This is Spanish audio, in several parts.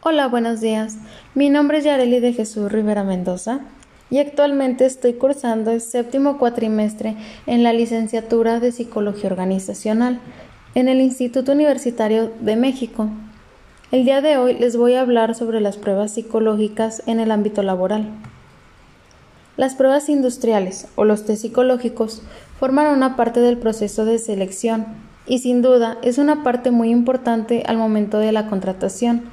Hola, buenos días. Mi nombre es Yareli de Jesús Rivera Mendoza y actualmente estoy cursando el séptimo cuatrimestre en la licenciatura de Psicología Organizacional en el Instituto Universitario de México. El día de hoy les voy a hablar sobre las pruebas psicológicas en el ámbito laboral. Las pruebas industriales o los test psicológicos forman una parte del proceso de selección y sin duda es una parte muy importante al momento de la contratación,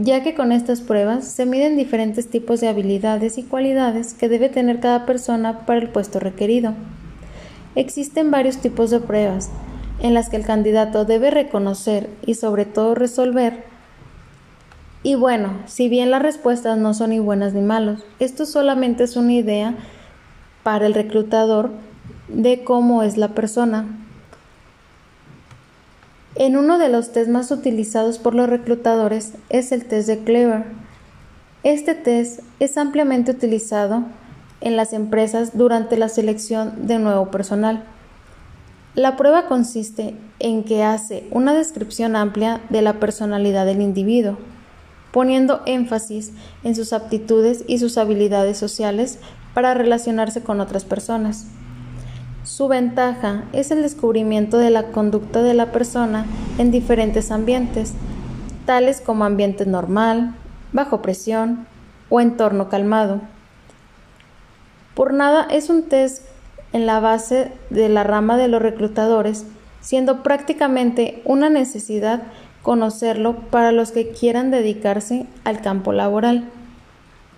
ya que con estas pruebas se miden diferentes tipos de habilidades y cualidades que debe tener cada persona para el puesto requerido. Existen varios tipos de pruebas en las que el candidato debe reconocer y sobre todo resolver y bueno, si bien las respuestas no son ni buenas ni malas, esto solamente es una idea para el reclutador de cómo es la persona. En uno de los test más utilizados por los reclutadores es el test de Clever. Este test es ampliamente utilizado en las empresas durante la selección de nuevo personal. La prueba consiste en que hace una descripción amplia de la personalidad del individuo poniendo énfasis en sus aptitudes y sus habilidades sociales para relacionarse con otras personas. Su ventaja es el descubrimiento de la conducta de la persona en diferentes ambientes, tales como ambiente normal, bajo presión o entorno calmado. Por nada es un test en la base de la rama de los reclutadores, siendo prácticamente una necesidad conocerlo para los que quieran dedicarse al campo laboral.